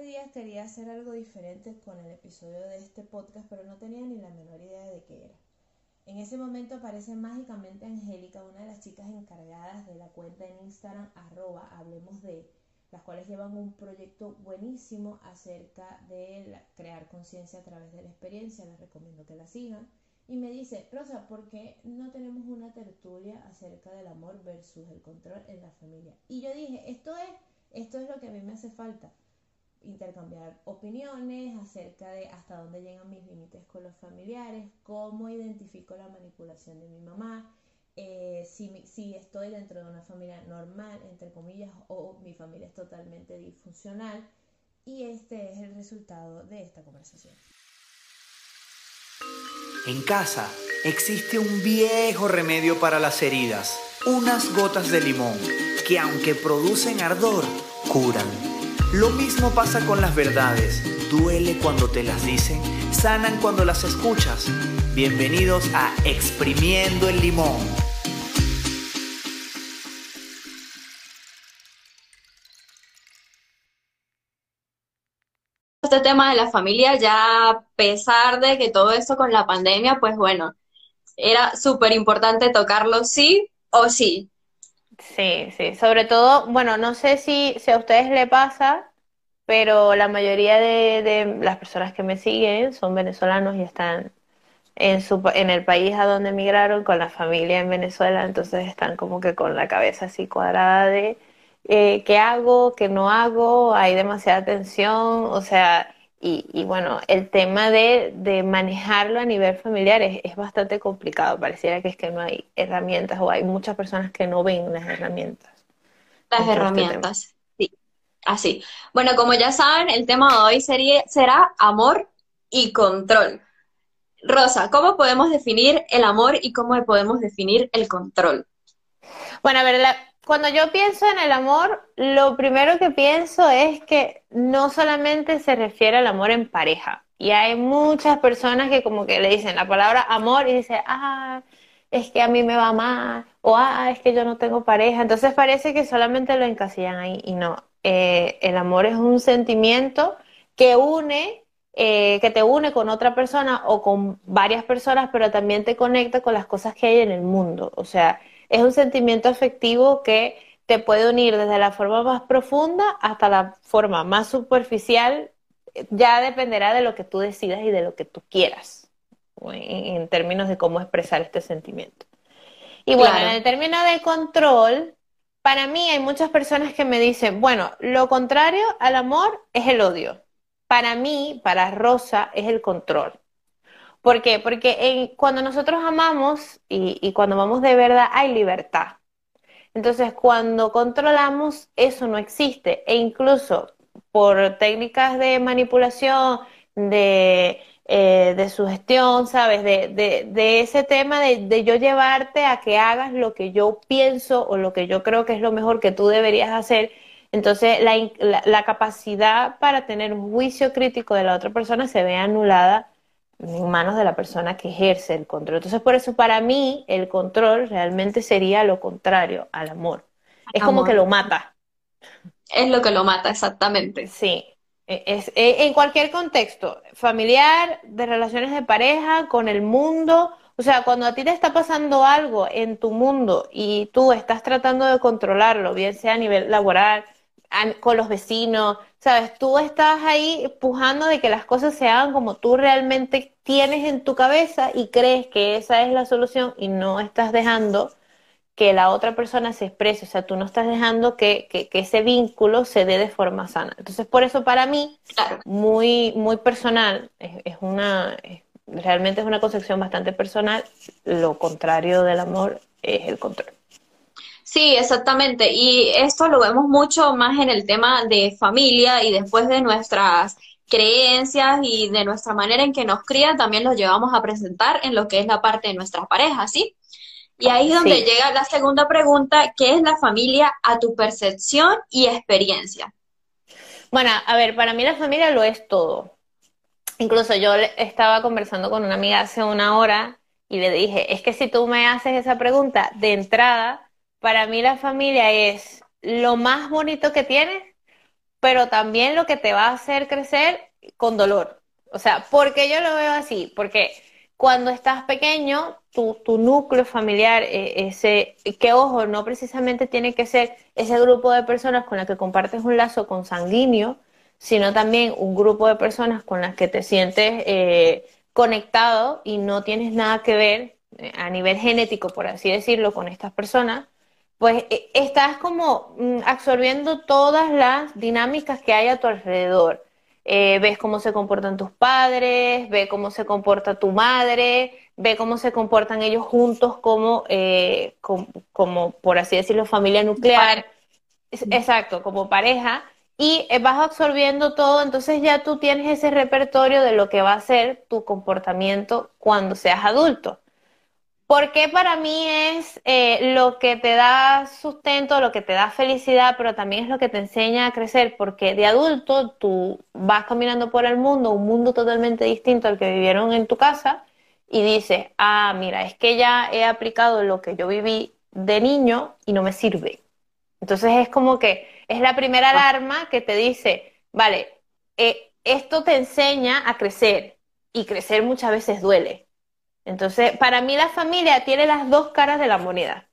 Hace días quería hacer algo diferente con el episodio de este podcast, pero no tenía ni la menor idea de qué era. En ese momento aparece mágicamente Angélica, una de las chicas encargadas de la cuenta en Instagram, arroba, hablemos de, las cuales llevan un proyecto buenísimo acerca de crear conciencia a través de la experiencia. Les recomiendo que la sigan. Y me dice, Rosa, ¿por qué no tenemos una tertulia acerca del amor versus el control en la familia? Y yo dije, esto es, esto es lo que a mí me hace falta intercambiar opiniones acerca de hasta dónde llegan mis límites con los familiares, cómo identifico la manipulación de mi mamá, eh, si, si estoy dentro de una familia normal, entre comillas, o mi familia es totalmente disfuncional. Y este es el resultado de esta conversación. En casa existe un viejo remedio para las heridas, unas gotas de limón, que aunque producen ardor, curan lo mismo pasa con las verdades. Duele cuando te las dicen, sanan cuando las escuchas. Bienvenidos a Exprimiendo el Limón. Este tema de la familia, ya a pesar de que todo esto con la pandemia, pues bueno, era súper importante tocarlo sí o sí. Sí, sí, sobre todo, bueno, no sé si, si a ustedes le pasa, pero la mayoría de, de, las personas que me siguen son venezolanos y están en, su, en el país a donde emigraron con la familia en Venezuela, entonces están como que con la cabeza así cuadrada de eh, qué hago, qué no hago, hay demasiada tensión, o sea, y, y bueno, el tema de, de, manejarlo a nivel familiar es, es, bastante complicado. Pareciera que es que no hay herramientas o hay muchas personas que no ven las herramientas. Las este herramientas, sí. Así. Bueno, como ya saben, el tema de hoy sería, será amor y control. Rosa, ¿cómo podemos definir el amor y cómo podemos definir el control? Bueno, a ver, la, cuando yo pienso en el amor, lo primero que pienso es que no solamente se refiere al amor en pareja. Y hay muchas personas que como que le dicen la palabra amor y dicen, ah, es que a mí me va mal, o ah, es que yo no tengo pareja. Entonces parece que solamente lo encasillan ahí y no. Eh, el amor es un sentimiento que une, eh, que te une con otra persona o con varias personas, pero también te conecta con las cosas que hay en el mundo. O sea, es un sentimiento afectivo que te puede unir desde la forma más profunda hasta la forma más superficial. Ya dependerá de lo que tú decidas y de lo que tú quieras, en, términos de cómo expresar este sentimiento. Y bueno, en el término de control, para mí hay muchas personas que me dicen, bueno, lo contrario al amor es el odio. Para mí, para Rosa, es el control. ¿Por qué? Porque cuando nosotros amamos y, y cuando amamos de verdad hay libertad. Entonces, cuando controlamos, eso no existe. E incluso por técnicas de manipulación, de, eh, de sugestión, ¿sabes? De, de, de ese tema de, de, yo llevarte a que hagas lo que yo pienso o lo que yo creo que es lo mejor que tú deberías hacer. Entonces, la, la, la capacidad para tener un juicio crítico de la otra persona se ve anulada en manos de la persona que ejerce el control. Entonces, por eso para mí el control realmente sería lo contrario al amor. Es como que lo mata. Es lo que lo mata, exactamente. Sí. E, es, es, en cualquier contexto, familiar, de relaciones de pareja, con el mundo. O sea, cuando a ti te está pasando algo en tu mundo y tú estás tratando de controlarlo, bien sea a nivel laboral, con los vecinos, ¿sabes? Tú estás ahí pujando de que las cosas se hagan como tú realmente tienes en tu cabeza y crees que esa es la solución y no estás dejando que la otra persona se exprese, o sea, tú no estás dejando que, que, que ese vínculo se dé de forma sana. Entonces, por eso para mí, muy, muy personal, es, es una, es, realmente es una concepción bastante personal, lo contrario del amor es el control. Sí, exactamente. Y esto lo vemos mucho más en el tema de familia y después de nuestras creencias y de nuestra manera en que nos crían, también los llevamos a presentar en lo que es la parte de nuestras parejas, ¿sí? Y ahí es donde sí. llega la segunda pregunta, ¿qué es la familia a tu percepción y experiencia? Bueno, a ver, para mí la familia lo es todo. Incluso yo estaba conversando con una amiga hace una hora y le dije, es que si tú me haces esa pregunta de entrada, para mí la familia es lo más bonito que tienes, pero también lo que te va a hacer crecer con dolor. O sea, porque yo lo veo así, porque cuando estás pequeño, tu, tu núcleo familiar, eh, ese, que ojo, no precisamente tiene que ser ese grupo de personas con las que compartes un lazo consanguíneo, sino también un grupo de personas con las que te sientes eh, conectado y no tienes nada que ver eh, a nivel genético, por así decirlo, con estas personas, pues estás como mm, absorbiendo todas las dinámicas que hay a tu alrededor. Eh, ves cómo se comportan tus padres, ves cómo se comporta tu madre, ve cómo se comportan ellos juntos como, eh, como, por así decirlo, familia nuclear. Exacto, como pareja. Y eh, vas absorbiendo todo, entonces ya tú tienes ese repertorio de lo que va a ser tu comportamiento cuando seas adulto. Porque para mí es eh, lo que te da sustento, lo que te da felicidad, pero también es lo que te enseña a crecer, porque de adulto tú vas caminando por el mundo, un mundo totalmente distinto al que vivieron en tu casa, y dices, ah, mira, es que ya he aplicado lo que yo viví de niño y no me sirve. Entonces es como que es la primera ah. alarma que te dice, vale, eh, esto te enseña a crecer, y crecer muchas veces duele entonces, para mí la familia tiene las dos caras de la moneda.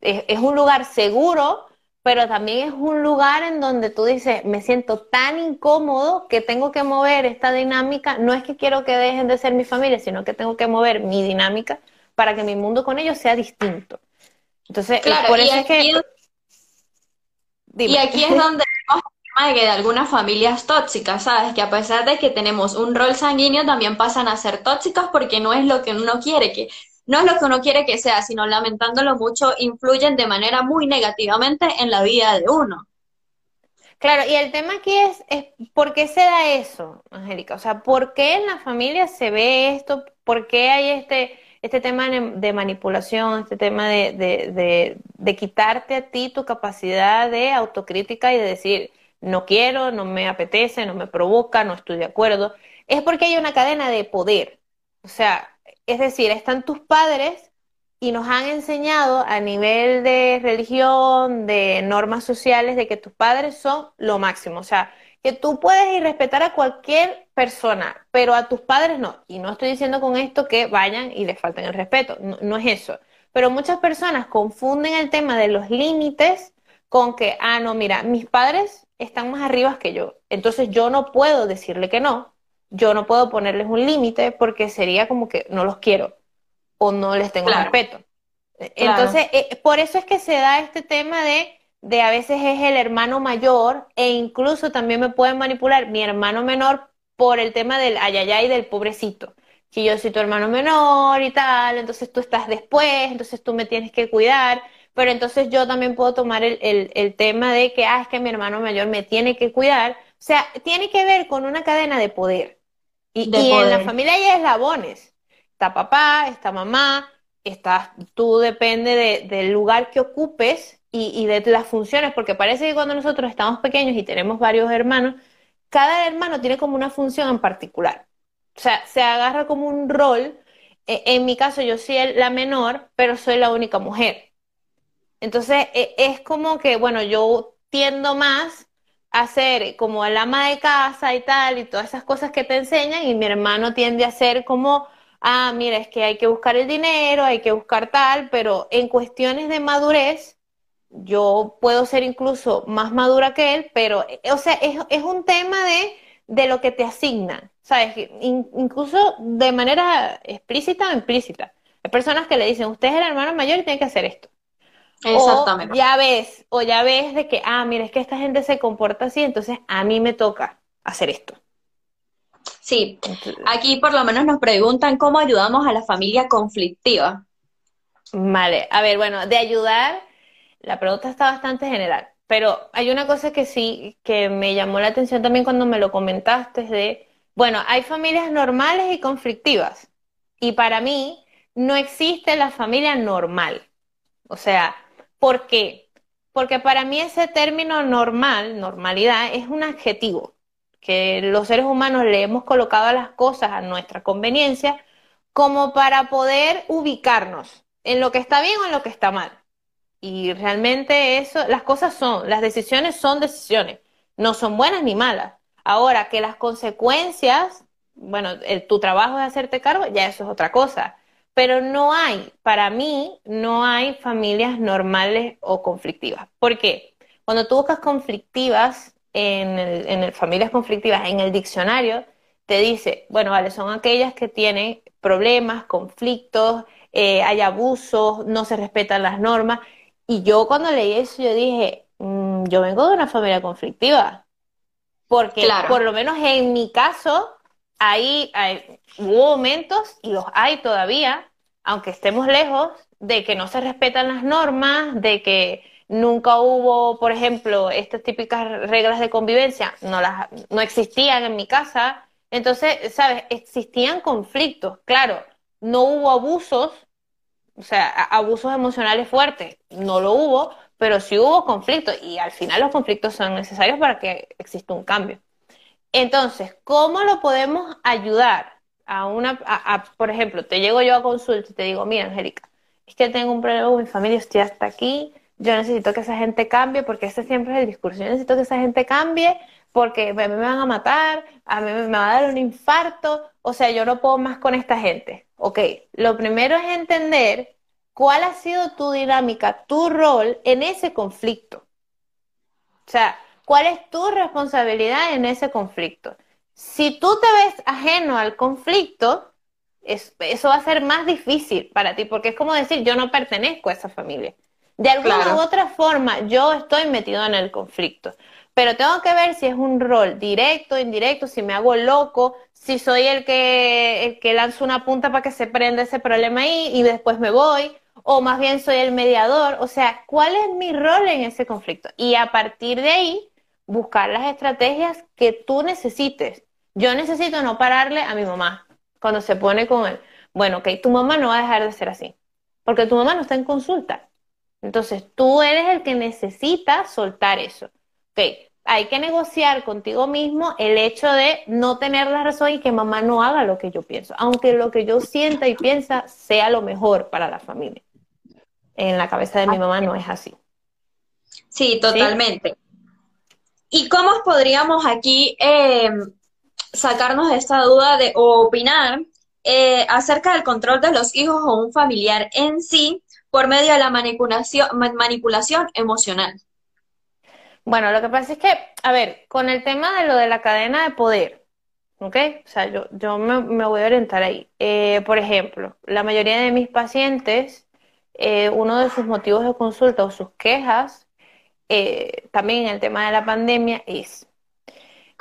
Es, un lugar seguro, pero también es un lugar en donde tú dices, me siento tan incómodo que tengo que mover esta dinámica. No es que quiero que dejen de ser mi familia, sino que tengo que mover mi dinámica para que mi mundo con ellos sea distinto. Entonces, por eso es que... Y aquí es donde de de algunas familias tóxicas, ¿sabes? Que a pesar de que tenemos un rol sanguíneo, también pasan a ser tóxicas porque no es lo que uno quiere que, no es lo que uno quiere que sea, sino lamentándolo mucho, influyen de manera muy negativamente en la vida de uno. Claro, y el tema aquí es, es ¿por qué se da eso, Angélica? O sea, ¿por qué en la familia se ve esto? ¿Por qué hay este, este tema de manipulación, este tema de, de, de, de quitarte a ti tu capacidad de autocrítica y de decir, no quiero, no me apetece, no me provoca, no estoy de acuerdo, es porque hay una cadena de poder. O sea, es decir, están tus padres y nos han enseñado a nivel de religión, de normas sociales, de que tus padres son lo máximo. O sea, que tú puedes ir respetar a cualquier persona, pero a tus padres no. Y no estoy diciendo con esto que vayan y les falten el respeto, no, no es eso. Pero muchas personas confunden el tema de los límites con que, ah, no, mira, mis padres están más arriba que yo. Entonces yo no puedo decirle que no, yo no puedo ponerles un límite porque sería como que no los quiero o no les tengo respeto. Entonces, eh, por eso es que se da este tema de, de a veces es el hermano mayor e incluso también me pueden manipular mi hermano menor por el tema del ayayay del pobrecito. Que yo soy tu hermano menor y tal, entonces tú estás después, entonces tú me tienes que cuidar pero entonces yo también puedo tomar el, el, tema de que, ah, es que mi hermano mayor me tiene que cuidar. O sea, tiene que ver con una cadena de poder. Y, en la familia hay eslabones. Está papá, está mamá, está, tú depende de, del lugar que ocupes y, y de las funciones, porque parece que cuando nosotros estamos pequeños y tenemos varios hermanos, cada hermano tiene como una función en particular. O sea, se agarra como un rol. E, en mi caso, yo soy la menor, pero soy la única mujer. Entonces, e, es como que, bueno, yo tiendo más a ser como el ama de casa y tal, y todas esas cosas que te enseñan, y mi hermano tiende a ser como, ah, mira, es que hay que buscar el dinero, hay que buscar tal, pero en cuestiones de madurez, yo puedo ser incluso más madura que él, pero, eh, o sea, es, un tema de, de, lo que te asignan, ¿sabes? incluso de manera explícita o implícita. Hay personas que le dicen, usted es el hermano mayor y tiene que hacer esto. Exactamente. O ya ves, o ya ves de que, ah, mira, es que esta gente se comporta así, entonces a mí me toca hacer esto. Sí, aquí por lo menos nos preguntan cómo ayudamos a la familia conflictiva. Vale, a ver, bueno, de ayudar, la pregunta está bastante general, pero hay una cosa que sí, que me llamó la atención también cuando me lo comentaste, es de, bueno, hay familias normales y conflictivas, y para mí no existe la familia normal. O sea, ¿Por qué? Porque para mí ese término normal, normalidad, es un adjetivo que los seres humanos le hemos colocado a las cosas a nuestra conveniencia como para poder ubicarnos en lo que está bien o en lo que está mal. Y realmente eso, las cosas son, las decisiones son decisiones. no son buenas ni malas. Ahora, que las consecuencias, bueno, tu trabajo es hacerte cargo, ya eso es otra cosa. Pero no hay, para mí, no hay familias normales o conflictivas. ¿Por qué? Cuando tú buscas conflictivas en, el, familias conflictivas en el diccionario, te dice, bueno, vale, son aquellas que tienen problemas, conflictos, eh, hay abusos, no se respetan las normas. Y yo cuando leí eso, yo dije, mm, yo vengo de una familia conflictiva. Porque por lo menos en mi caso, ahí hubo momentos, y los hay todavía, aunque estemos lejos, de que no se respetan las normas, de que nunca hubo, por ejemplo, estas típicas reglas de convivencia, no, las, no existían en mi casa. Entonces, ¿sabes? Existían conflictos, claro, no hubo abusos, o sea, abusos emocionales fuertes, no lo hubo, pero sí hubo conflictos y al final los conflictos son necesarios para que exista un cambio. Entonces, ¿cómo lo podemos ayudar a una, por ejemplo, te llego yo a consulta y te digo, mira, Angélica, es que tengo un problema con mi familia, estoy hasta aquí, yo necesito que esa gente cambie, porque ese siempre es el discurso, yo necesito que esa gente cambie porque a mí me van a matar, a mí me va a dar un infarto, o sea, yo no puedo más con esta gente. Ok, lo primero es entender cuál ha sido tu dinámica, tu rol en ese conflicto. O sea, cuál es tu responsabilidad en ese conflicto. Si tú te ves ajeno al conflicto, eso va a ser más difícil para ti, porque es como decir, yo no pertenezco a esa familia. De alguna u otra forma, yo estoy metido en el conflicto, pero tengo que ver si es un rol directo, indirecto, si me hago loco, si soy el que, el que lanzo una punta para que se prenda ese problema ahí y después me voy, o más bien soy el mediador, o sea, ¿cuál es mi rol en ese conflicto? Y a partir de ahí, buscar las estrategias que tú necesites. Yo necesito no pararle a mi mamá cuando se pone con él. Bueno, ok, tu mamá no va a dejar de ser así, porque tu mamá no está en consulta. Entonces, tú eres el que necesita soltar eso. Ok, hay que negociar contigo mismo el hecho de no tener la razón y que mamá no haga lo que yo pienso, aunque lo que yo sienta y piensa sea lo mejor para la familia. En la cabeza de mi mamá no es así. Sí, totalmente. ¿Y cómo podríamos aquí eh, sacarnos de esta duda de, o opinar eh, acerca del control de los hijos o un familiar en sí por medio de la manipulación, manipulación emocional. Bueno, lo que pasa es que, a ver, con el tema de lo de la cadena de poder, ¿ok? O sea, yo, yo me, voy a orientar ahí. Eh, por ejemplo, la mayoría de mis pacientes, eh, uno de sus motivos de consulta o sus quejas, eh, también en el tema de la pandemia, es,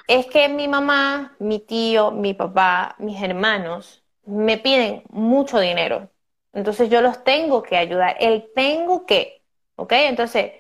es que mi mamá, mi tío, mi papá, mis hermanos me piden mucho dinero entonces yo los tengo que ayudar, el tengo que, ¿ok? Entonces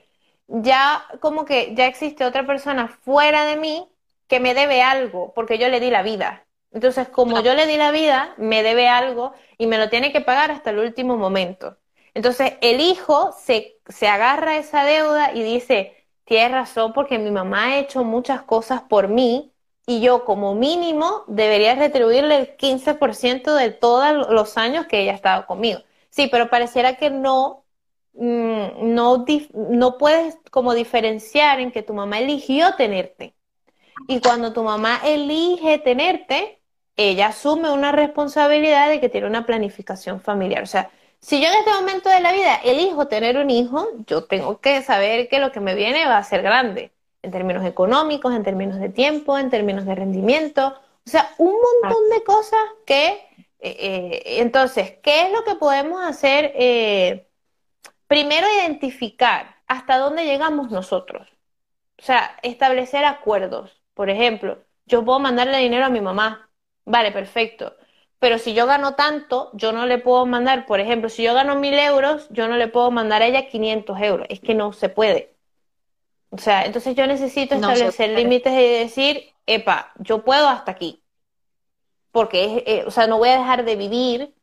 ya como que ya existe otra persona fuera de mí que me debe algo, porque yo le di la vida. Entonces, como yo le di la vida, me debe algo y me lo tiene que pagar hasta el último momento. Entonces, el hijo se, se agarra esa deuda y dice, tienes razón porque mi mamá ha hecho muchas cosas por mí y yo como mínimo debería retribuirle el 15% de todos los años que ella ha estado conmigo. Sí, pero pareciera que no, mm, no, no puedes como diferenciar en que tu mamá eligió tenerte. Y cuando tu mamá elige tenerte, ella asume una responsabilidad de que tiene una planificación familiar. O sea, si yo en este momento de la vida elijo tener un hijo, yo tengo que saber que lo que me viene va a ser grande en términos económicos, en términos de tiempo, en términos de rendimiento, o sea, un montón de cosas que, eh, eh, entonces, ¿qué es lo que podemos hacer? Eh, primero, identificar hasta dónde llegamos nosotros, o sea, establecer acuerdos. Por ejemplo, yo puedo mandarle dinero a mi mamá, vale, perfecto. Pero si yo gano tanto, yo no le puedo mandar, por ejemplo, si yo gano mil euros, yo no le puedo mandar a ella 500 euros. Es que no se puede. O sea, entonces yo necesito establecer límites y decir, epa, yo puedo hasta aquí. Porque, eh, o sea, no voy a dejar de vivir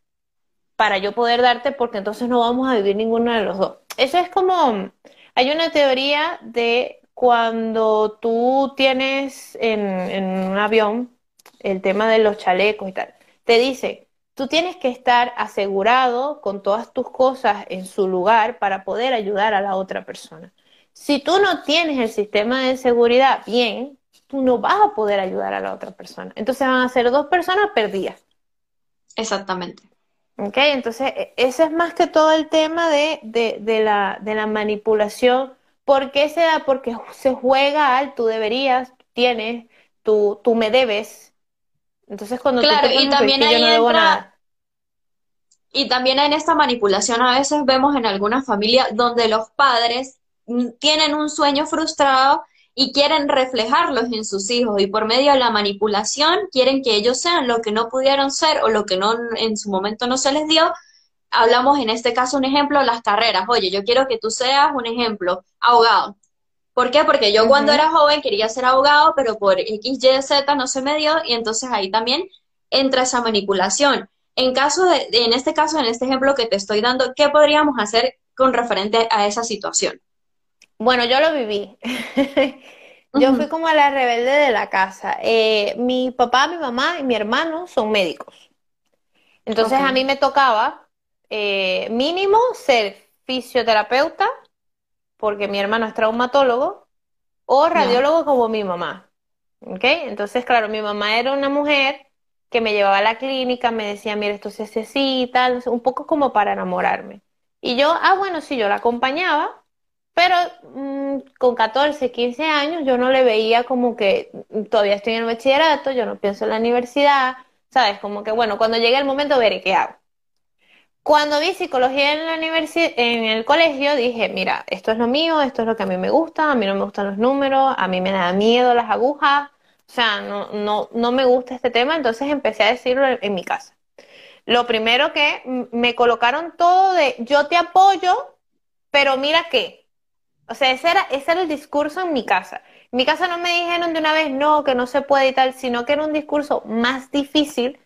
para yo poder darte porque entonces no vamos a vivir ninguno de los dos. Eso es como, hay una teoría de cuando tú tienes en, en un avión el tema de los chalecos y tal, te dice, tú tienes que estar asegurado con todas tus cosas en su lugar para poder ayudar a la otra persona. si tú no tienes el sistema de seguridad bien, tú no vas a poder ayudar a la otra persona. Entonces van a ser dos personas perdidas. Exactamente. ¿Ok? Entonces, e, ese es más que todo el tema de, la, de la manipulación. ¿Por qué se da? Porque se juega al tú deberías, tienes, tú, tú me debes. Entonces, cuando claro, tú y también yo no debo nada. Y también en esta manipulación a veces vemos en algunas familias donde los padres tienen un sueño frustrado y quieren reflejarlos en sus hijos y por medio de la manipulación quieren que ellos sean lo que no pudieron ser o lo que no en su momento no se les dio. Hablamos en este caso un ejemplo, las carreras. Oye, yo quiero que tú seas un ejemplo, abogado. ¿Por qué? Porque yo cuando era joven quería ser abogado, pero por X, Y, Z no se me dio y entonces ahí también entra esa manipulación. En caso de, en este caso, en este ejemplo que te estoy dando, ¿qué podríamos hacer con referente a esa situación? Bueno, yo lo viví. Yo fui como la rebelde de la casa. Eh, mi papá, mi mamá y mi hermano son médicos. Entonces a mí me tocaba eh, mínimo ser fisioterapeuta, porque mi hermano es traumatólogo, o radiólogo como mi mamá. ¿Ok? Entonces, claro, mi mamá era una mujer que me llevaba a la clínica, me decía, mira, esto se hace así y tal, un poco como para enamorarme. Y yo, ah, bueno, sí, yo la acompañaba pero mm, con 14, 15 años yo no le veía como que todavía estoy en el bachillerato, yo no pienso en la universidad, ¿sabes? Como que bueno, cuando llegue el momento veré qué hago. Cuando vi psicología en la universidad, en el colegio, dije, mira, esto es lo mío, esto es lo que a mí me gusta, a mí no me gustan los números, a mí me da miedo las agujas, o sea, no, no, no me gusta este tema, entonces empecé a decirlo en mi casa. Lo primero que me colocaron todo de yo te apoyo, pero mira qué, o sea, ese era, ese era el discurso en mi casa. En mi casa no me dijeron de una vez no, que no se puede y tal, sino que era un discurso más difícil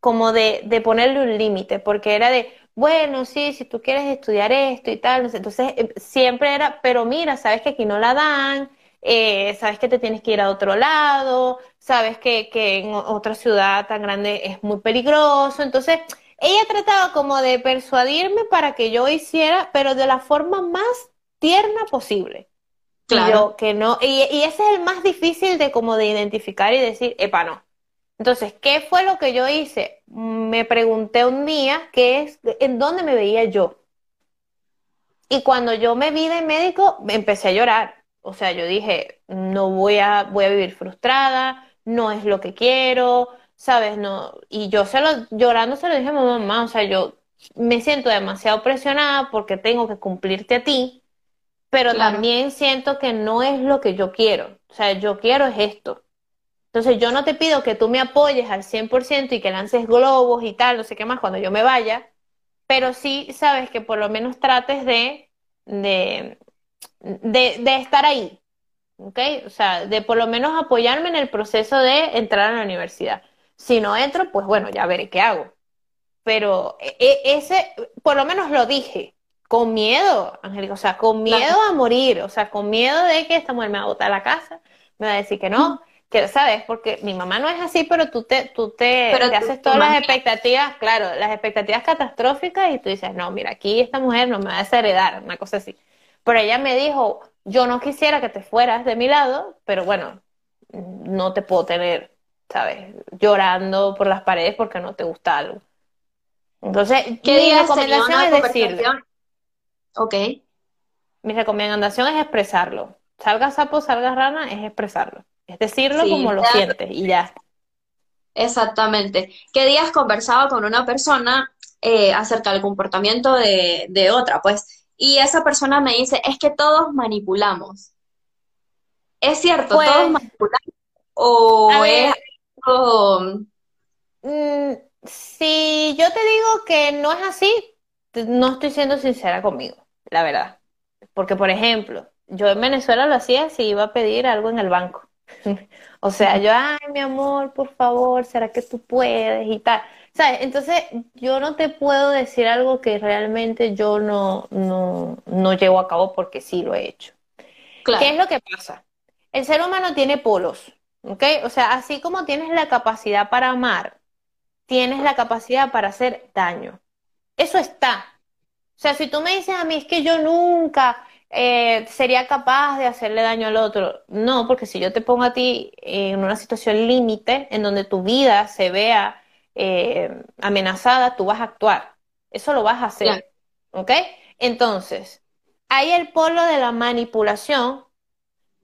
como de, de ponerle un límite, porque era de, bueno, sí, si tú quieres estudiar esto y tal, entonces eh, siempre era, pero mira, sabes que aquí no la dan, eh, sabes que te tienes que ir a otro lado, sabes que, que en otra ciudad tan grande es muy peligroso, entonces ella trataba como de persuadirme para que yo hiciera, pero de la forma más tierna posible. Claro. que no, y, ese es el más difícil de como de identificar y decir, epa, no. Entonces, ¿qué fue lo que yo hice? Me pregunté un día qué es, en dónde me veía yo. Y cuando yo me vi de médico, empecé a llorar. O sea, yo dije, no voy a, voy a vivir frustrada, no es lo que quiero, ¿sabes? No. Y yo se lo, llorando se lo dije a mi mamá, o sea, yo me siento demasiado presionada porque tengo que cumplirte a ti pero también siento que no es lo que yo quiero. O sea, yo quiero es esto. Entonces yo no te pido que tú me apoyes al 100% y que lances globos y tal, no sé qué más, cuando yo me vaya, pero sí sabes que por lo menos trates de, de, de, estar ahí. ¿Ok? O sea, de por lo menos apoyarme en el proceso de entrar a la universidad. Si no entro, pues bueno, ya veré qué hago. Pero e, e, ese, por lo menos lo dije con miedo, Angélica, o sea, con miedo a morir, o sea, con miedo de que esta mujer me va a botar a la casa, me va a decir que no, que, ¿sabes? Porque mi mamá no es así, pero tú te, tú te, haces todas las expectativas, claro, las expectativas catastróficas y tú dices, no, mira, aquí esta mujer no me va a desheredar, una cosa así. Pero ella me dijo, yo no quisiera que te fueras de mi lado, pero bueno, no te puedo tener, ¿sabes? Llorando por las paredes porque no te gusta algo. Entonces, ¿qué mi recomendación es decirle, Ok. Mi recomendación es expresarlo. Salga sapo, salga rana, es expresarlo. Es decirlo como lo sientes y ya. Exactamente. ¿Qué días conversaba con una persona eh, acerca del comportamiento de, otra? Pues, y esa persona me dice, es que todos manipulamos. ¿Es cierto? ¿Todos pues, manipulamos? ¿O es mm, si yo te digo que no es así, no estoy siendo sincera conmigo la verdad. Porque, por ejemplo, yo en Venezuela lo hacía si iba a pedir algo en el banco. o sea, yo, ay, mi amor, por favor, ¿será que tú puedes? Y tal. ¿Sabes? Entonces, yo no te puedo decir algo que realmente yo no, no, no llevo a cabo porque sí lo he hecho. ¿Qué es lo que pasa? El ser humano tiene polos, ¿ok? O sea, así como tienes la capacidad para amar, tienes la capacidad para hacer daño. Eso está, o sea, si tú me dices a mí, es que yo nunca eh, sería capaz de hacerle daño al otro. No, porque si yo te pongo a ti en una situación límite en donde tu vida se vea eh, amenazada, tú vas a actuar. Eso lo vas a hacer. ¿Ok? Entonces, hay el polo de la manipulación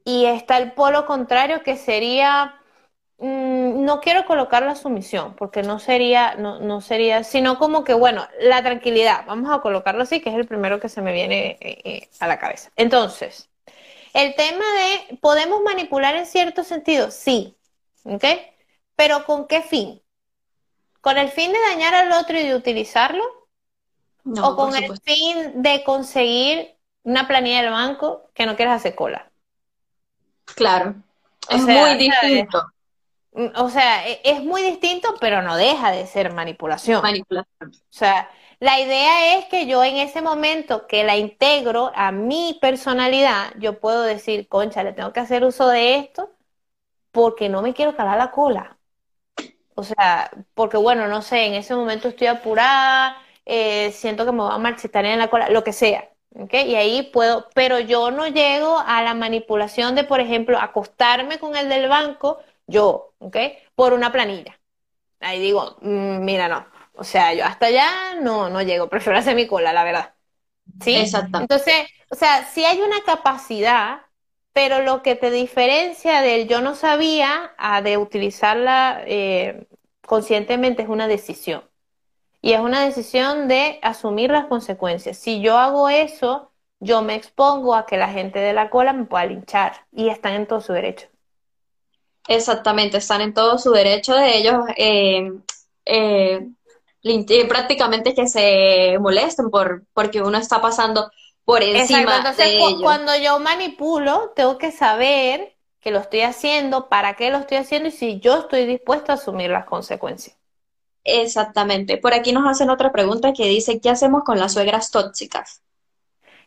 y está el polo contrario que sería Mm, no quiero colocar la sumisión, porque no sería, no, no, sería, sino como que, bueno, la tranquilidad, vamos a colocarlo así, que es el primero que se me viene eh, eh, a la cabeza. Entonces, el tema de, ¿podemos manipular en cierto sentido? Sí, ¿ok? Pero ¿con qué fin? ¿Con el fin de dañar al otro y de utilizarlo? ¿O con el fin de conseguir una planilla del banco que no quieras hacer cola? Claro, es muy distinto. O sea, e, es muy distinto, pero no deja de ser manipulación. Manipulación. O sea, la idea es que yo en ese momento que la integro a mi personalidad, yo puedo decir, concha, le tengo que hacer uso de esto porque no me quiero calar la cola. O sea, porque bueno, no sé, en ese momento estoy apurada, eh, siento que me va a marchitar en la cola, lo que sea. ¿okay? Y ahí puedo, pero yo no llego a la manipulación de, por ejemplo, acostarme con el del banco yo, ¿ok? Por una planilla. Ahí digo, mm, mira, no. O sea, yo hasta allá no, no llego, prefiero hacer mi cola, la verdad. ¿Sí? Exacto. Entonces, o sea, sí hay una capacidad, pero lo que te diferencia del yo no sabía a de utilizarla eh, conscientemente es una decisión. Y es una decisión de asumir las consecuencias. Si yo hago eso, yo me expongo a que la gente de la cola me pueda linchar y están en todo su derecho. Exactamente, están en todo su derecho de ellos. Eh, eh, prácticamente que se molesten por porque uno está pasando por encima Entonces, de ellos. Cuando yo manipulo, tengo que saber que lo estoy haciendo, para qué lo estoy haciendo y si yo estoy dispuesto a asumir las consecuencias. Exactamente. Por aquí nos hacen otra pregunta que dice, ¿qué hacemos con las suegras tóxicas?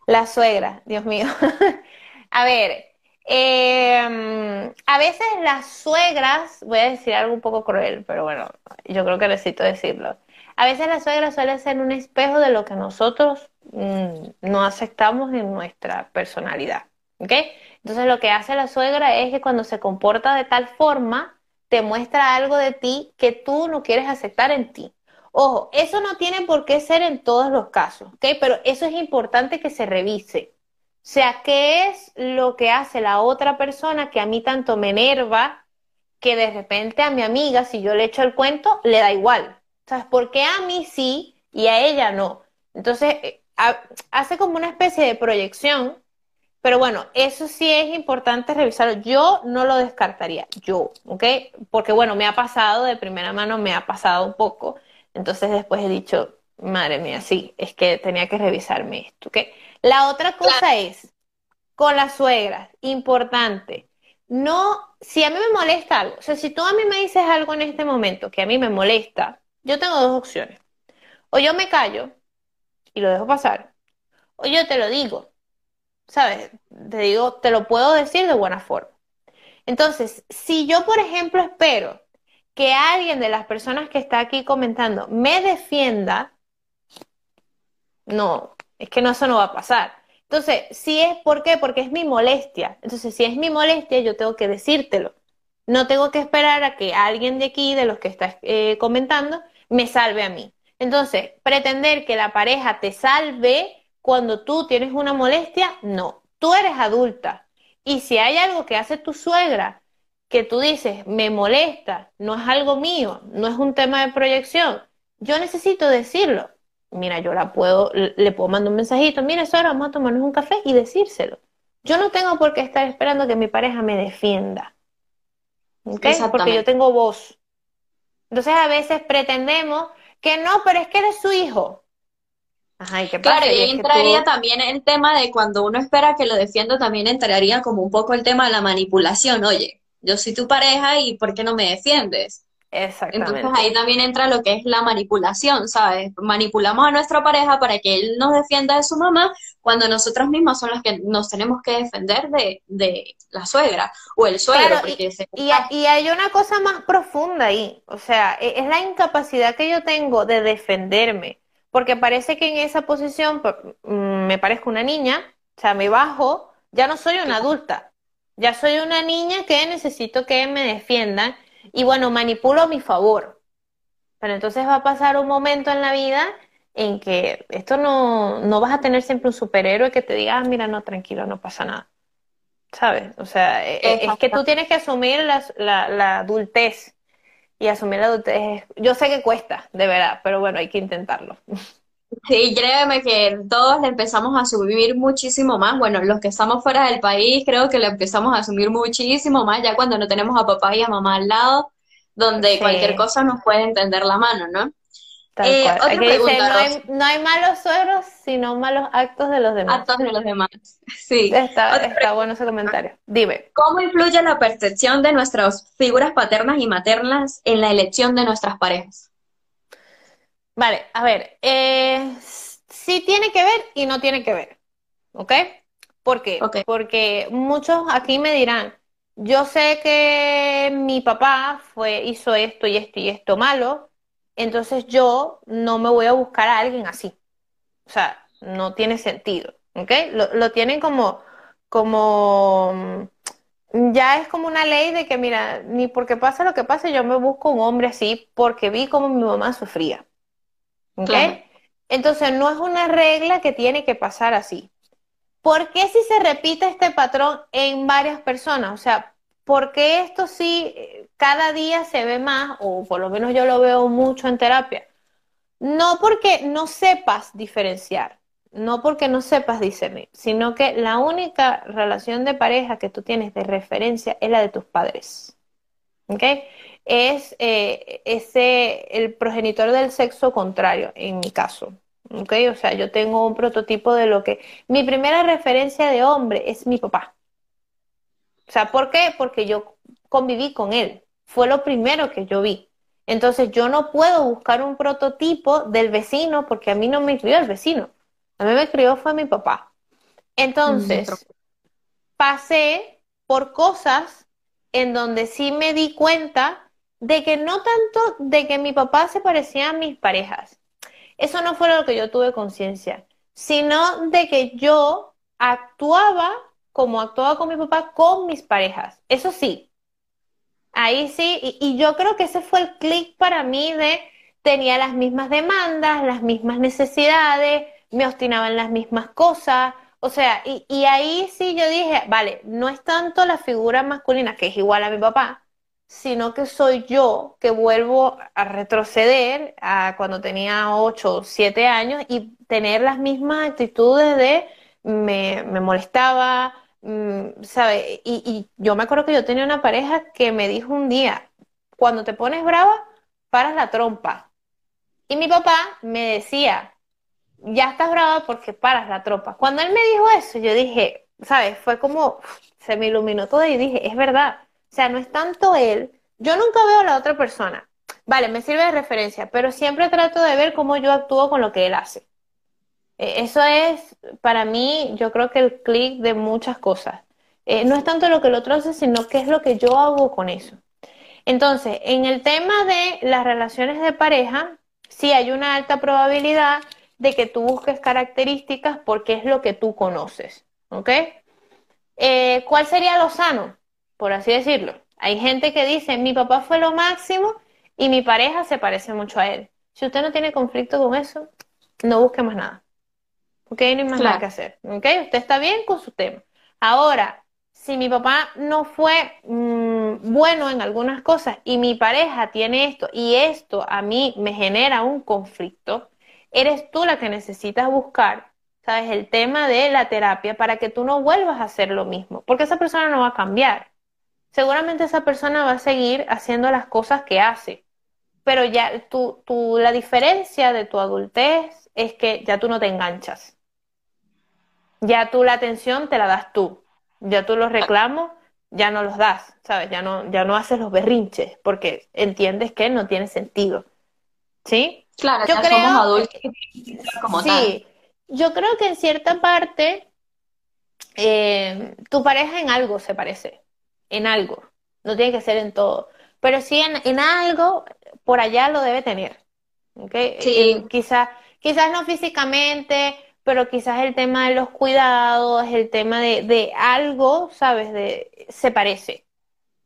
Las suegras, Dios mío. a ver, eh, a veces las suegras, voy a decir algo un poco cruel, pero bueno, yo creo que necesito decirlo. A veces las suegras suelen ser un espejo de lo que nosotros mm, no aceptamos en nuestra personalidad. ¿Ok? Entonces lo que hace la suegra es que cuando se comporta de tal forma, te muestra algo de ti que tú no quieres aceptar en ti. Ojo, eso no tiene por qué ser en todos los casos, ¿ok? Pero eso es importante que se revise. O sea, ¿qué es lo que hace la otra persona que a mí tanto me enerva que de repente a mi amiga, si yo le echo el cuento, le da igual? ¿Sabes? ¿Por qué a mí sí y a ella no? Entonces, eh, hace como una especie de proyección, pero bueno, eso sí es importante revisarlo. Yo no lo descartaría, yo, ¿ok? Porque bueno, me ha pasado de primera mano, me ha pasado un poco. Entonces después he dicho, madre mía, sí, es que tenía que revisarme esto, ¿ok? La otra cosa es, con las suegras, importante, no, si a mí me molesta algo, o sea, si tú a mí me dices algo en este momento que a mí me molesta, yo tengo dos opciones. O yo me callo y lo dejo pasar, o yo te lo digo, ¿sabes? Te digo, te lo puedo decir de buena forma. Entonces, si yo, por ejemplo, espero que alguien de las personas que está aquí comentando me defienda, no, es que no, eso no va a pasar. Entonces, si es, ¿por qué? Porque es mi molestia. Entonces, si es mi molestia, yo tengo que decírtelo. No tengo que esperar a que alguien de aquí, de los que estás eh, comentando, me salve a mí. Entonces, pretender que la pareja te salve cuando tú tienes una molestia, no. Tú eres adulta. Y si hay algo que hace tu suegra que tú dices, me molesta, no es algo mío, no es un tema de proyección, yo necesito decirlo mira, yo la puedo, le puedo mandar un mensajito, mira, ahora vamos a tomarnos un café y decírselo. Yo no tengo por qué estar esperando que mi pareja me defienda. ¿okay? Porque yo tengo voz. Entonces a veces pretendemos que no, pero es que eres su hijo. Ajá, ¿y qué pasa? Claro, y ahí entraría también el tema de cuando uno espera que lo defienda, también entraría como un poco el tema de la manipulación. Oye, yo soy tu pareja y ¿por qué no me defiendes? Exactamente. Entonces ahí también entra lo que es la manipulación, ¿sabes? Manipulamos a nuestra pareja para que él nos defienda de su mamá cuando nosotros mismos son las que nos tenemos que defender de, de la suegra o el suegro. y, y, hay una cosa más profunda ahí, o sea, e, es la incapacidad que yo tengo de defenderme, porque parece que en esa posición mm, me parezco una niña, O sea, me bajo, ya no soy una adulta, ya soy una niña que necesito que me defiendan y bueno, manipulo a mi favor. Pero entonces va a pasar un momento en la vida en que esto no, no vas a tener siempre un superhéroe que te diga, ah, mira, no, tranquilo, no pasa nada. ¿Sabes? O sea, e, e, es que tú tienes que asumir la, la, la adultez. Y asumir la adultez, yo sé que cuesta, de verdad, pero bueno, hay que intentarlo. Sí, créeme que todos le empezamos a asumir muchísimo más. Bueno, los que estamos fuera del país creo que le empezamos a asumir muchísimo más ya cuando no tenemos a papá y a mamá al lado, donde cualquier cosa nos puede entender la mano, ¿no? Eh, otra pregunta, no, hay, no hay malos suegros, sino malos actos de los demás. Actos de los demás, sí. Está, está bueno ese comentario. Dime. ¿Cómo influye la percepción de nuestras figuras paternas y maternas en la elección de nuestras parejas? Vale, a ver, eh, sí tiene que ver y no tiene que ver, ¿ok? ¿Por qué? Porque muchos aquí me dirán, yo sé que mi papá fue, hizo esto y esto y esto malo, entonces yo no me voy a buscar a alguien así. O sea, no tiene sentido, ¿ok? Lo, lo tienen como, como, ya es como una ley de que, mira, ni porque pasa lo que pase, yo me busco un hombre así porque vi cómo mi mamá sufría. ¿Ok? Entonces no es una regla que tiene que pasar así. ¿Por qué si se repite este patrón en varias personas? O sea, ¿por qué esto sí cada día se ve más, o por lo menos yo lo veo mucho en terapia? No porque no sepas diferenciar, no porque no sepas discernir, sino que la única relación de pareja que tú tienes de referencia es la de tus padres. ¿Ok? Es eh, ese, el progenitor del sexo contrario, en mi caso. ¿ok? O sea, yo tengo un prototipo de lo que... Mi primera referencia de hombre es mi papá. O sea, ¿por qué? Porque yo conviví con él. Fue lo primero que yo vi. Entonces yo no puedo buscar un prototipo del vecino porque a mí no me crió el vecino. A mí me crió fue mi papá. Entonces, pasé por cosas en donde sí me di cuenta de que no tanto de que mi papá se parecía a mis parejas. Eso no fue lo que yo tuve conciencia, sino de que yo actuaba como actuaba con mi papá con mis parejas. Eso sí. Ahí sí, y, yo creo que ese fue el clic para mí de tenía las mismas demandas, las mismas necesidades, me obstinaba en las mismas cosas. O sea, y, y ahí sí yo dije, vale, no es tanto la figura masculina, que es igual a mi papá, sino que soy yo que vuelvo a retroceder a cuando tenía 8 o 7 años y tener las mismas actitudes de me, molestaba, mm, ¿sabes? Y, y, yo me acuerdo que yo tenía una pareja que me dijo un día, cuando te pones brava, paras la trompa. Y mi papá me decía, ya estás brava porque paras la trompa. Cuando él me dijo eso, yo dije, ¿sabes? Fue como, se me iluminó todo y dije, es verdad o sea, no es tanto él. Yo nunca veo a la otra persona. Vale, me sirve de referencia, pero siempre trato de ver cómo yo actúo con lo que él hace. E, eso es, para mí, yo creo que el clic de muchas cosas. Eh, no es tanto lo que el otro hace, sino qué es lo que yo hago con eso. Entonces, en el tema de las relaciones de pareja, sí hay una alta probabilidad de que tú busques características porque es lo que tú conoces. ¿Ok? Eh, ¿Cuál sería lo sano? Por así decirlo. Hay gente que dice, mi papá fue lo máximo y mi pareja se parece mucho a él. Si usted no tiene conflicto con eso, no busque más nada. ¿Ok? No hay más nada que hacer. ¿Ok? Usted está bien con su tema. Ahora, si mi papá no fue mm, bueno en algunas cosas y mi pareja tiene esto y esto a mí me genera un conflicto, eres tú la que necesitas buscar, ¿sabes? El tema de la terapia para que tú no vuelvas a hacer lo mismo, porque esa persona no va a cambiar seguramente esa persona va a seguir haciendo las cosas que hace. Pero ya tú, tú, la diferencia de tu adultez es que ya tú no te enganchas. Ya tú la atención te la das tú. Ya tú los reclamos, ya no los das, ¿sabes? Ya no, ya no haces los berrinches porque entiendes que no tiene sentido. ¿Sí? Claro, yo creo, somos adultos como sí, yo creo que en cierta parte eh, tu pareja en algo se parece en algo, no tiene que ser en todo, pero sí en, algo, por allá lo debe tener. ¿okay? Sí. quizás no físicamente, pero quizás el tema de los cuidados, el tema de, de algo, ¿sabes? De, se parece.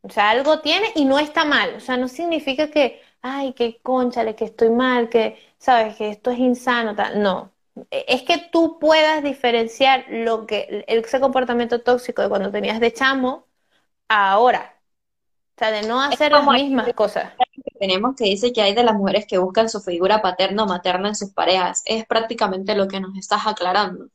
O sea, algo tiene y no está mal. O sea, no significa que, ay, que conchale, que estoy mal, que, ¿sabes? Que esto es insano, tal. No. E, es que tú puedas diferenciar lo que, ese comportamiento tóxico de cuando tenías de chamo ahora. O sea, de no hacer las mismas cosas. tenemos que dice que hay de las mujeres que buscan su figura paterna o materna en sus parejas. Es prácticamente lo que nos estás aclarando.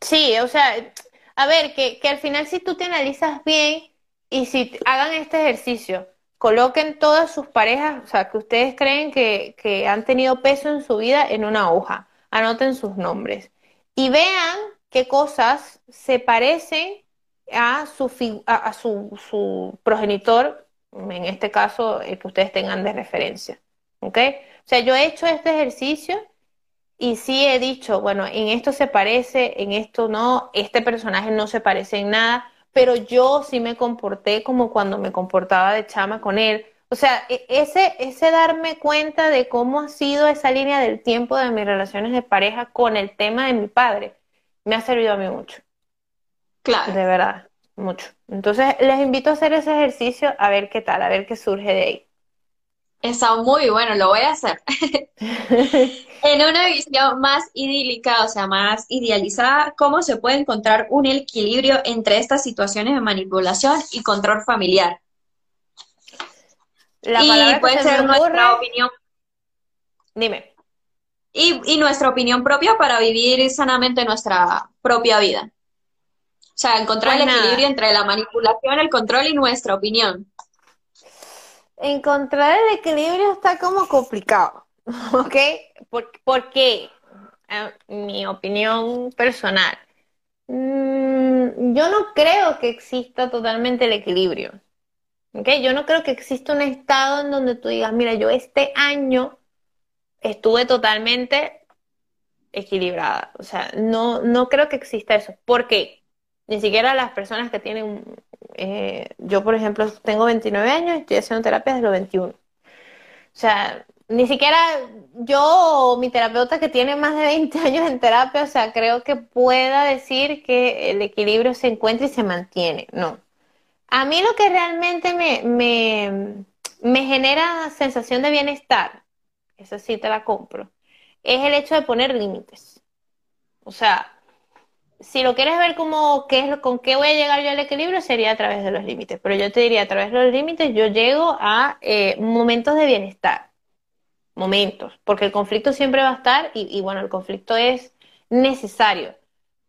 Sí, o sea, a ver, que, que al final si tú te analizas bien y si hagan este ejercicio, coloquen todas sus parejas, o sea, que ustedes creen que, que han tenido peso en su vida en una hoja, anoten sus nombres y vean qué cosas se parecen a su, progenitor, en este caso el que ustedes tengan de referencia. ¿Ok? O sea, yo he hecho este ejercicio y sí he dicho, bueno, en esto se parece, en esto no, este personaje no se parece en nada, pero yo sí me comporté como cuando me comportaba de chama con él. O sea, e, ese, ese darme cuenta de cómo ha sido esa línea del tiempo de mis relaciones de pareja con el tema de mi padre, me ha servido a mí mucho. Claro. De verdad, mucho. Entonces, les invito a hacer ese ejercicio a ver qué tal, a ver qué surge de ahí. Está muy bueno, lo voy a hacer. en una visión más idílica, o sea, más idealizada, ¿cómo se puede encontrar un equilibrio entre estas situaciones de manipulación y control familiar? y puede ser nuestra opinión. Dime. Y, y nuestra opinión propia para vivir sanamente nuestra propia vida. O sea, encontrar el equilibrio entre la manipulación, el control y nuestra opinión. Encontrar el equilibrio está como complicado, ¿ok? ¿Por, qué? Ah, mi opinión personal. Mm, yo no creo que exista totalmente el equilibrio. ¿ok? Yo no creo que exista un estado en donde tú digas, mira, yo este año estuve totalmente equilibrada. O sea, no, no creo que exista eso. ¿Por qué? Ni siquiera las personas que tienen, eh, yo por ejemplo tengo 29 años y estoy haciendo terapia desde los 21. O sea, ni siquiera yo o mi terapeuta que tiene más de 20 años en terapia, o sea, creo que pueda decir que el equilibrio se encuentra y se mantiene. No. A mí lo que realmente me, me, me genera sensación de bienestar, eso sí te la compro, es el hecho de poner límites. O sea, si lo quieres ver como qué es, con qué voy a llegar yo al equilibrio, sería a través de los límites. Pero yo te diría, a través de los límites yo llego a eh, momentos de bienestar. Momentos. Porque el conflicto siempre va a estar y, bueno, el conflicto es necesario.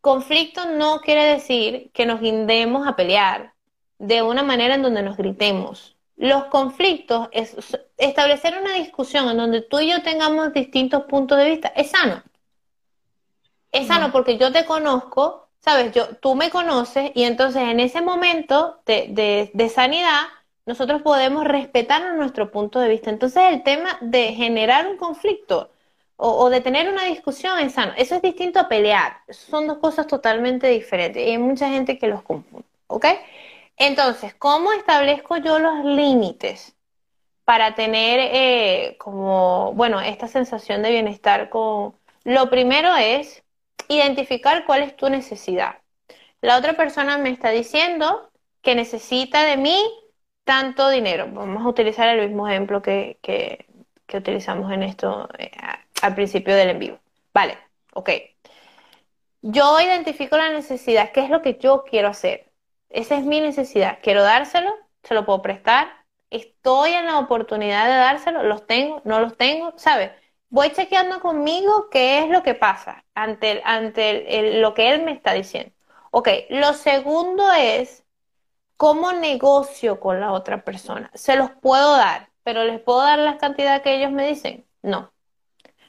Conflicto no quiere decir que nos guindemos a pelear de una manera en donde nos gritemos. Los conflictos, es, establecer una discusión en donde tú y yo tengamos distintos puntos de vista, es sano es sano porque yo te conozco, sabes, yo, tú me conoces y entonces en ese momento de, de, sanidad nosotros podemos respetar nuestro punto de vista. Entonces el tema de generar un conflicto o, de tener una discusión es sano. Eso es distinto a pelear. Son dos cosas totalmente diferentes y hay mucha gente que los confunde, ¿ok? Entonces, ¿cómo establezco yo los límites para tener eh, como, bueno, esta sensación de bienestar con... Lo primero es identificar cuál es tu necesidad. La otra persona me está diciendo que necesita de mí tanto dinero. Vamos a utilizar el mismo ejemplo que, que, utilizamos en esto eh, al principio del en vivo. Vale, ok. Yo identifico la necesidad, qué es lo que yo quiero hacer. Esa es mi necesidad. Quiero dárselo, se lo puedo prestar. Estoy en la oportunidad de dárselo, los tengo, no los tengo, ¿sabes? Voy chequeando conmigo qué es lo que pasa ante, ante lo que él me está diciendo. Ok, lo segundo es cómo negocio con la otra persona. Se los puedo dar, pero ¿les puedo dar la cantidad que ellos me dicen? No.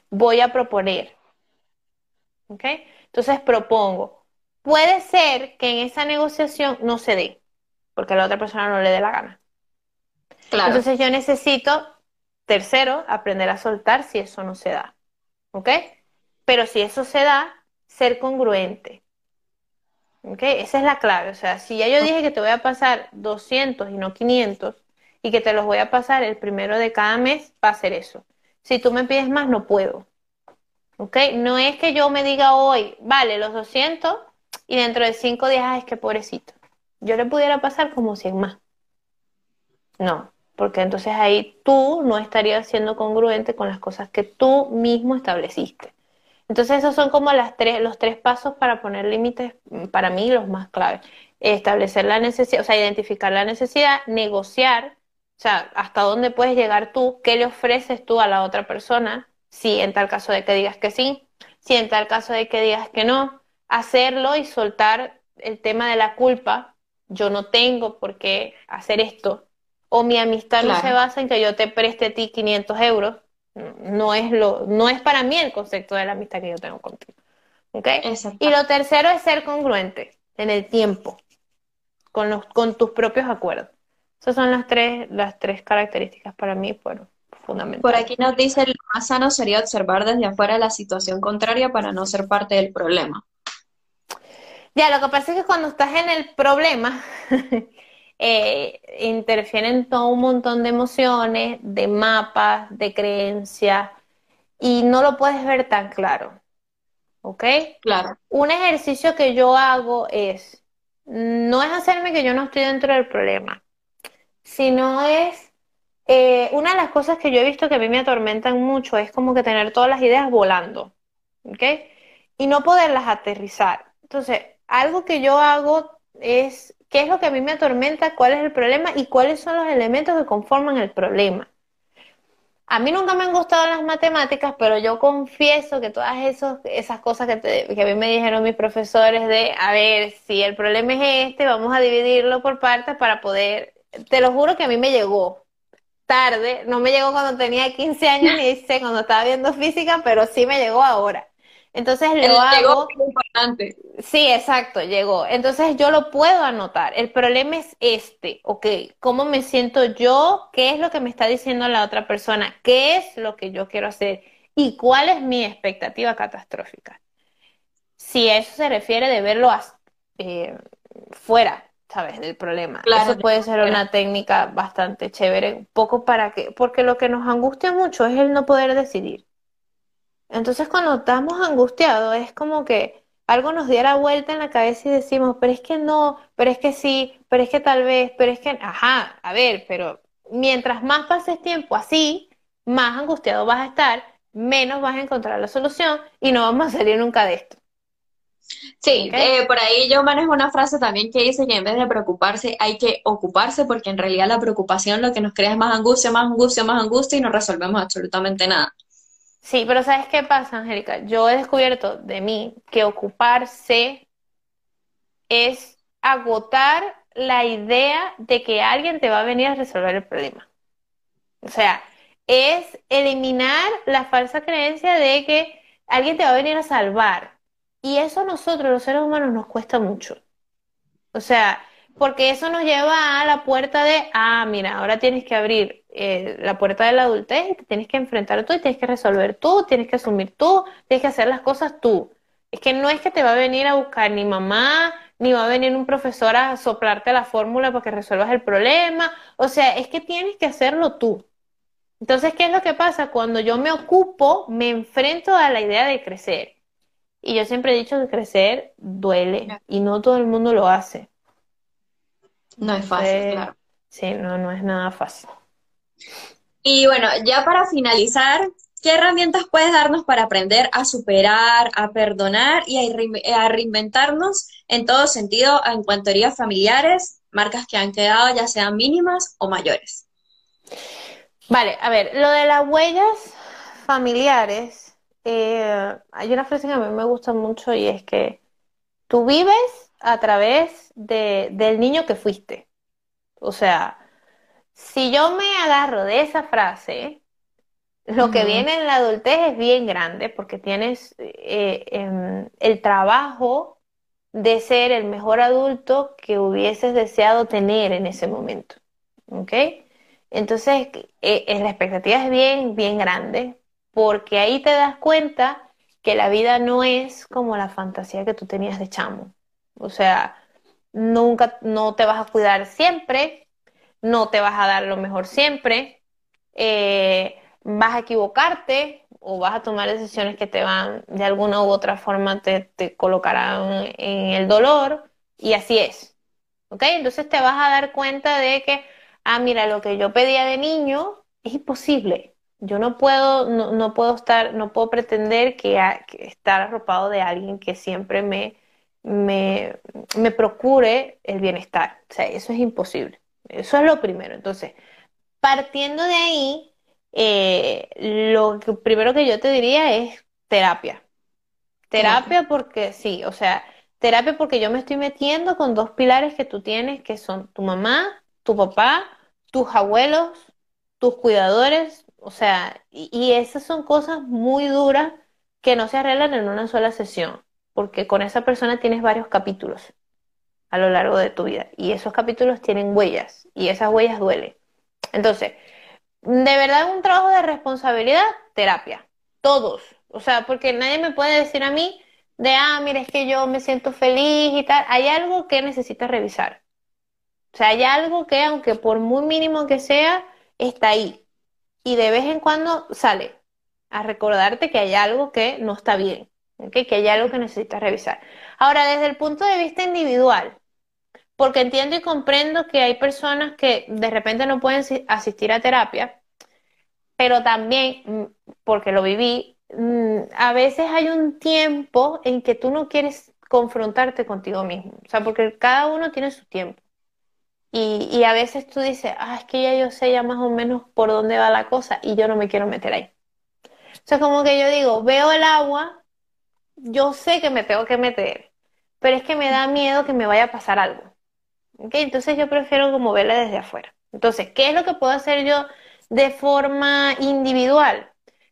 Voy a proponer. ¿Ok? Entonces propongo. Puede ser que en esa negociación no se dé, porque a la otra persona no le dé la gana. Claro. Entonces yo necesito Tercero, aprender a soltar si eso no se da. ¿Ok? Pero si eso se da, ser congruente. ¿Ok? Esa es la clave. O sea, si ya yo dije que te voy a pasar 200 y no 500 y que te los voy a pasar el primero de cada mes, va a ser eso. Si tú me pides más, no puedo. ¿Ok? No es que yo me diga hoy, vale, los 200 y dentro de 5 días, es que pobrecito. Yo le pudiera pasar como 100 más. No, porque entonces ahí tú no estarías siendo congruente con las cosas que tú mismo estableciste. Entonces esos son como las tres, los tres pasos para poner límites, mm, para mí los más claves. Establecer la necesidad, o sea, identificar la necesidad, negociar, o sea, hasta dónde puedes llegar tú, qué le ofreces tú a la otra persona, si en tal caso de que digas que sí, si en tal caso de que digas que no, hacerlo y soltar el tema de la culpa. Yo no tengo por qué hacer esto. O mi amistad no se basa en que yo te preste a ti 500 euros. No es, lo, no es para mí el concepto de la amistad que yo tengo contigo. ¿Okay? Y lo tercero es ser congruente en el tiempo, con, los, con tus propios acuerdos. Esas son las tres, las tres características para mí, bueno, fundamentales. Por aquí nos dice, lo más sano sería observar desde afuera la situación contraria para no ser parte del problema. Ya, lo que pasa es que cuando estás en el problema, eh, interfieren todo un montón de emociones, de mapas, de creencias, y no lo puedes ver tan claro. ¿Ok? Claro. Un ejercicio que yo hago es, no es hacerme que yo no estoy dentro del problema, sino es, eh, una de las cosas que yo he visto que a mí me atormentan mucho es como que tener todas las ideas volando. ¿Ok? Y no poderlas aterrizar. Entonces, algo que yo hago es qué es lo que a mí me atormenta, cuál es el problema y cuáles son los elementos que conforman el problema. A mí nunca me han gustado las matemáticas, pero yo confieso que todas esos, esas cosas que, que a mí me dijeron mis profesores de, a ver, si el problema es este, vamos a dividirlo por partes para poder, te lo juro que a mí me llegó tarde, no me llegó cuando tenía 15 años ni sé cuando estaba viendo física, pero sí me llegó ahora. Entonces lo hago. Importante. Sí, exacto, llegó. Entonces yo lo puedo anotar. El problema es este, ok, ¿cómo me siento yo? ¿Qué es lo que me está diciendo la otra persona? ¿Qué es lo que yo quiero hacer? ¿Y cuál es mi expectativa catastrófica? Si eso se refiere de verlo eh, fuera, ¿sabes? Del problema. eso puede ser una técnica bastante chévere, un poco para que, porque lo que nos angustia mucho es el no poder decidir. Entonces cuando estamos angustiados es como que algo nos diera vuelta en la cabeza y decimos, pero es que no, pero es que sí, pero es que tal vez, pero es que, ajá, a ver, pero mientras más pases tiempo así, más angustiado vas a estar, menos vas a encontrar la solución y no vamos a salir nunca de esto. Sí, eh, por ahí yo manejo una frase también que dice que en vez de preocuparse hay que ocuparse porque en realidad la preocupación lo que nos crea es más angustia, más angustia, más angustia y no resolvemos absolutamente nada. Sí, pero ¿sabes qué pasa, Angélica? Yo he descubierto de mí que ocuparse es agotar la idea de que alguien te va a venir a resolver el problema. O sea, es eliminar la falsa creencia de que alguien te va a venir a salvar. Y eso a nosotros, los seres humanos, nos cuesta mucho. O sea, porque eso nos lleva a la puerta de, ah, mira, ahora tienes que abrir eh, la puerta de la adultez y te tienes que enfrentar tú y tienes que resolver tú, tienes que asumir tú, tienes que hacer las cosas tú. Es que no es que te va a venir a buscar ni mamá, ni va a venir un profesor a soplarte la fórmula para que resuelvas el problema. O sea, es que tienes que hacerlo tú. Entonces, ¿qué es lo que pasa? Cuando yo me ocupo, me enfrento a la idea de crecer. Y yo siempre he dicho que crecer duele y no todo el mundo lo hace. No es fácil, claro. Sí, no, no es nada fácil. Y bueno, ya para finalizar, ¿qué herramientas puedes darnos para aprender a superar, a perdonar y a, reinventarnos en todo sentido en cuanto a heridas familiares, marcas que han quedado ya sean mínimas o mayores? Vale, a ver, lo de las huellas familiares, eh, hay una frase que a mí me gusta mucho y es que tú vives a través de, del niño que fuiste. O sea, si yo me agarro de esa frase, lo que viene en la adultez es bien grande porque tienes eh, em, el trabajo de ser el mejor adulto que hubieses deseado tener en ese momento. ¿Ok? Entonces, eh, la expectativa es bien, bien grande porque ahí te das cuenta que la vida no es como la fantasía que tú tenías de chamo. O sea, nunca, no te vas a cuidar siempre, no te vas a dar lo mejor siempre, eh, vas a equivocarte, o vas a tomar decisiones que te van, de alguna u otra forma, te, te colocarán en el dolor, y así es. ¿Ok? Entonces te vas a dar cuenta de que, ah, mira, lo que yo pedía de niño es imposible. Yo no puedo, no, no puedo estar, no puedo pretender que, estar arropado de alguien que siempre me, me, me procure el bienestar. O sea, eso es imposible. Eso es lo primero. Entonces, partiendo de ahí, eh, lo primero que yo te diría es terapia. Terapia porque sí, o sea, terapia porque yo me estoy metiendo con dos pilares que tú tienes, que son tu mamá, tu papá, tus abuelos, tus cuidadores, o sea, y, y esas son cosas muy duras que no se arreglan en una sola sesión, porque con esa persona tienes varios capítulos a lo largo de tu vida y esos capítulos tienen huellas y esas huellas duelen. Entonces, de verdad un trabajo de responsabilidad, terapia. Todos. O sea, porque nadie me puede decir a mí de, ah, mira, es que yo me siento feliz y tal. Hay algo que necesitas revisar. O sea, hay algo que, aunque por muy mínimo que sea, está ahí. Y de vez en cuando sale a recordarte que hay algo que no está bien, que hay algo que necesitas revisar. Ahora, desde el punto de vista individual, porque entiendo y comprendo que hay personas que de repente no pueden asistir a terapia, pero también, mm, porque lo viví, mm, a veces hay un tiempo en que tú no quieres confrontarte contigo mismo, o sea, porque cada uno tiene su tiempo. Y, a veces tú dices, ah, es que ya yo sé ya más o menos por dónde va la cosa y yo no me quiero meter ahí. O sea, como que yo digo, veo el agua, yo sé que me tengo que meter, pero es que me da miedo que me vaya a pasar algo. Entonces yo prefiero como verla desde afuera. Entonces, ¿qué es lo que puedo hacer yo de forma individual?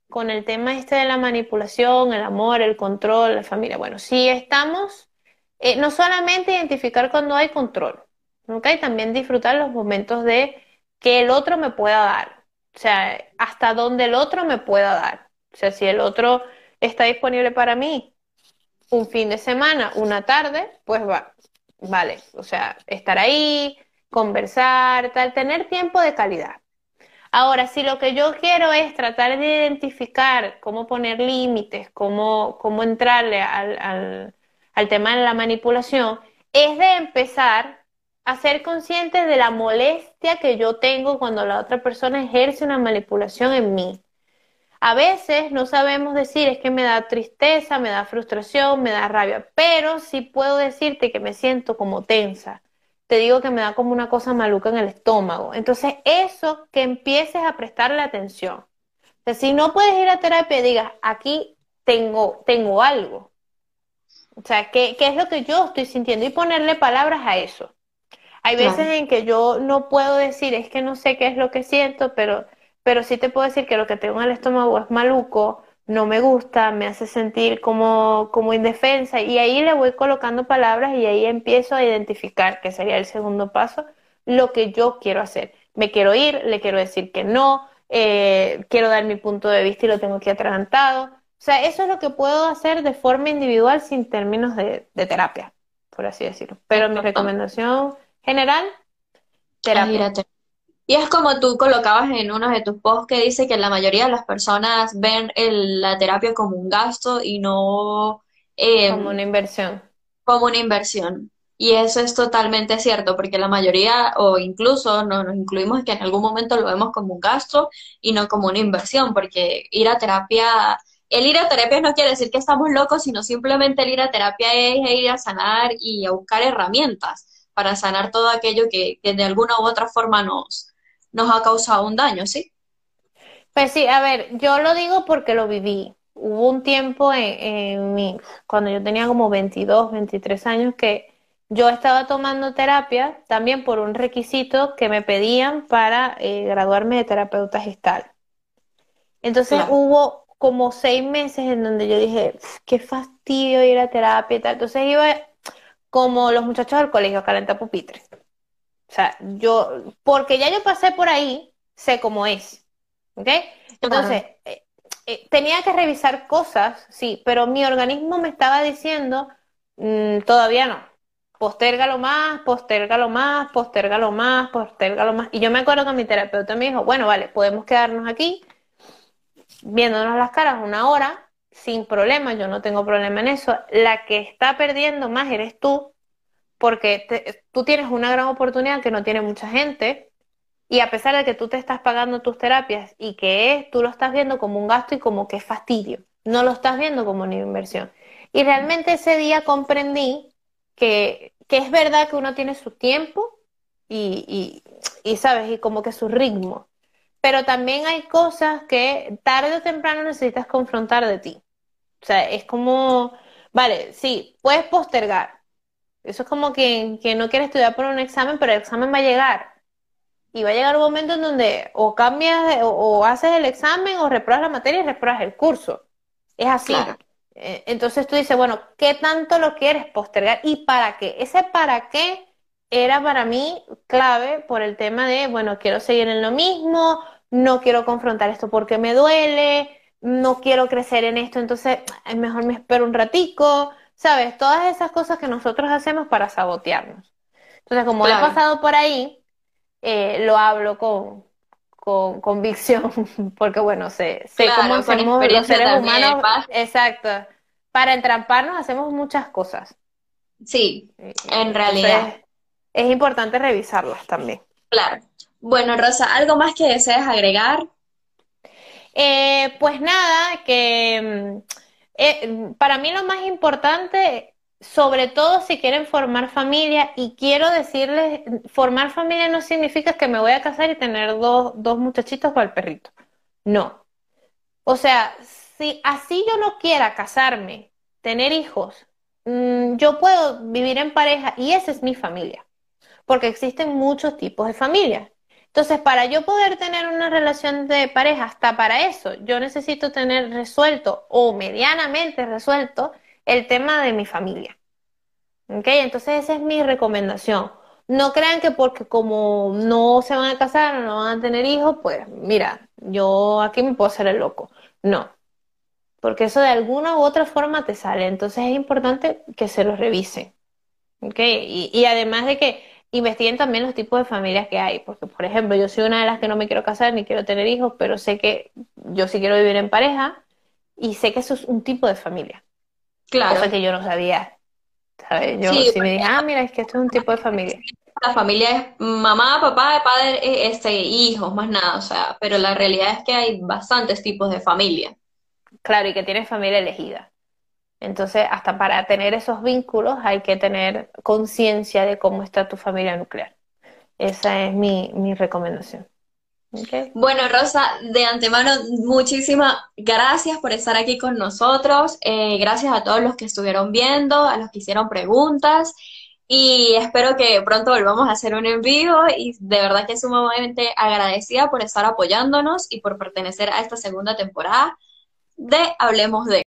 Con el tema este de la manipulación, el amor, el control, la familia. Bueno, si estamos, eh, no solamente identificar cuando hay control, ¿ok? También disfrutar los momentos de que el otro me pueda dar. O sea, hasta donde el otro me pueda dar. O sea, si el otro está disponible para mí un fin de semana, una tarde, pues va, Vale, o sea, estar ahí, conversar, tal, tener tiempo de calidad. Ahora, si lo que yo quiero es tratar de identificar cómo poner límites, cómo, cómo entrarle al, al tema de la manipulación, es de empezar a ser consciente de la molestia que yo tengo cuando la otra persona ejerce una manipulación en mí. A veces no sabemos decir es que me da tristeza, me da frustración, me da rabia, pero sí puedo decirte que me siento como tensa. Te digo que me da como una cosa maluca en el estómago. Entonces, eso que empieces a prestarle atención. O sea, si no puedes ir a terapia, digas, aquí tengo, tengo algo. O sea, ¿qué, ¿qué, es lo que yo estoy sintiendo? Y ponerle palabras a eso. Hay veces en que yo no puedo decir, es que no sé qué es lo que siento, pero pero sí te puedo decir que lo que tengo en el estómago es maluco, no me gusta, me hace sentir como, como indefensa y ahí le voy colocando palabras y ahí empiezo a identificar, que sería el segundo paso, lo que yo quiero hacer. Me quiero ir, le quiero decir que no, eh, quiero dar mi punto de vista y lo tengo aquí atragantado. O sea, eso es lo que puedo hacer de forma individual sin términos de, de terapia, por así decirlo. Pero mi recomendación general, terapia. Y es como tú colocabas en uno de tus posts que dice que la mayoría de las personas ven la terapia como un gasto y no em, como una inversión. Como una inversión. Y eso es totalmente cierto, porque la mayoría, o incluso no, nos incluimos que en algún momento lo vemos como un gasto y no como una inversión, porque ir a terapia, el ir a terapia no quiere decir que estamos locos, sino simplemente el ir a terapia es ir a sanar y a buscar herramientas para sanar todo aquello que, que de alguna u otra forma nos, nos ha causado un daño, ¿sí? Pues sí, a ver, yo lo digo porque lo viví. Hubo un tiempo en, mi, cuando yo tenía como 22, 23 años que yo estaba tomando terapia también por un requisito que me pedían para eh, graduarme de terapeuta gestal. Entonces hubo como seis meses en donde yo dije, qué fastidio ir a terapia y tal. Entonces iba como los muchachos del colegio a calentar pupitres. O sea, yo, porque ya yo pasé por ahí, sé cómo es. ¿Ok? Entonces, eh, eh, tenía que revisar cosas, sí, pero mi organismo me estaba diciendo, mm, todavía no. Postérgalo más, postérgalo más, postérgalo más, postérgalo más. Y yo me acuerdo que mi terapeuta me dijo, bueno, vale, podemos quedarnos aquí viéndonos las caras una hora, sin problema, yo no tengo problema en eso. La que está perdiendo más eres tú, porque tú tienes una gran oportunidad que no tiene mucha gente, y a pesar de que tú te estás pagando tus terapias y que es, tú lo estás viendo como un gasto y como que es fastidio, no lo estás viendo como una inversión. Y realmente ese día comprendí que, que es verdad que uno tiene su tiempo y, y, y, sabes, y como que su ritmo. Pero también hay cosas que tarde o temprano necesitas confrontar de ti. O sea, es como, vale, sí, puedes postergar. Eso es como que, que no quiere estudiar por un examen, pero el examen va a llegar. Y va a llegar un momento en donde o cambias, o, haces el examen, o repruebas la materia y repruebas el curso. Es así. Eh, entonces tú dices, bueno, ¿qué tanto lo quieres postergar y para qué? Ese para qué era para mí clave por el tema de, bueno, quiero seguir en lo mismo, no quiero confrontar esto porque me duele, no quiero crecer en esto, entonces es mejor me espero un ratico, ¿sabes? Todas esas cosas que nosotros hacemos para sabotearnos. Entonces, como he pasado por ahí, eh, lo hablo con, con convicción, porque bueno, sé, sé cómo somos los seres humanos. Exacto. Para entramparnos hacemos muchas cosas. Sí, en realidad es importante revisarlas también. Claro. Bueno, Rosa, ¿algo más que desees agregar? Eh, pues nada, que mm, eh, para mí lo más importante, sobre todo si quieren formar familia, y quiero decirles, formar familia no significa que me voy a casar y tener dos, dos muchachitos para el perrito. No. O sea, si así yo no quiera casarme, tener hijos, mm, yo puedo vivir en pareja y esa es mi familia porque existen muchos tipos de familias. Entonces, para yo poder tener una relación de pareja, hasta para eso, yo necesito tener resuelto o medianamente resuelto el tema de mi familia. ¿Ok? Entonces, esa es mi recomendación. No crean que porque como no se van a casar o no van a tener hijos, pues mira, yo aquí me puedo hacer el loco. No, porque eso de alguna u otra forma te sale. Entonces es importante que se lo revisen. ¿Ok? y además de que investiguen también los tipos de familias que hay, porque por ejemplo, yo soy una de las que no me quiero casar ni quiero tener hijos, pero sé que yo sí quiero vivir en pareja y sé que eso es un tipo de familia. Claro. Cosa que yo no sabía. ¿sabes? Yo sí, me dije, ah, mira, es que esto es un tipo de familia. La familia es mamá, papá, padre, este, hijos, más nada, o sea, pero la realidad es que hay bastantes tipos de familia. Claro, y que tienes familia elegida. Entonces, hasta para tener esos vínculos hay que tener conciencia de cómo está tu familia nuclear. Esa es mi, recomendación. Bueno, Rosa, de antemano, muchísimas gracias por estar aquí con nosotros. Eh, gracias a todos los que estuvieron viendo, a los que hicieron preguntas. Y espero que pronto volvamos a hacer un envío y de verdad que sumamente agradecida por estar apoyándonos y por pertenecer a esta segunda temporada de Hablemos de.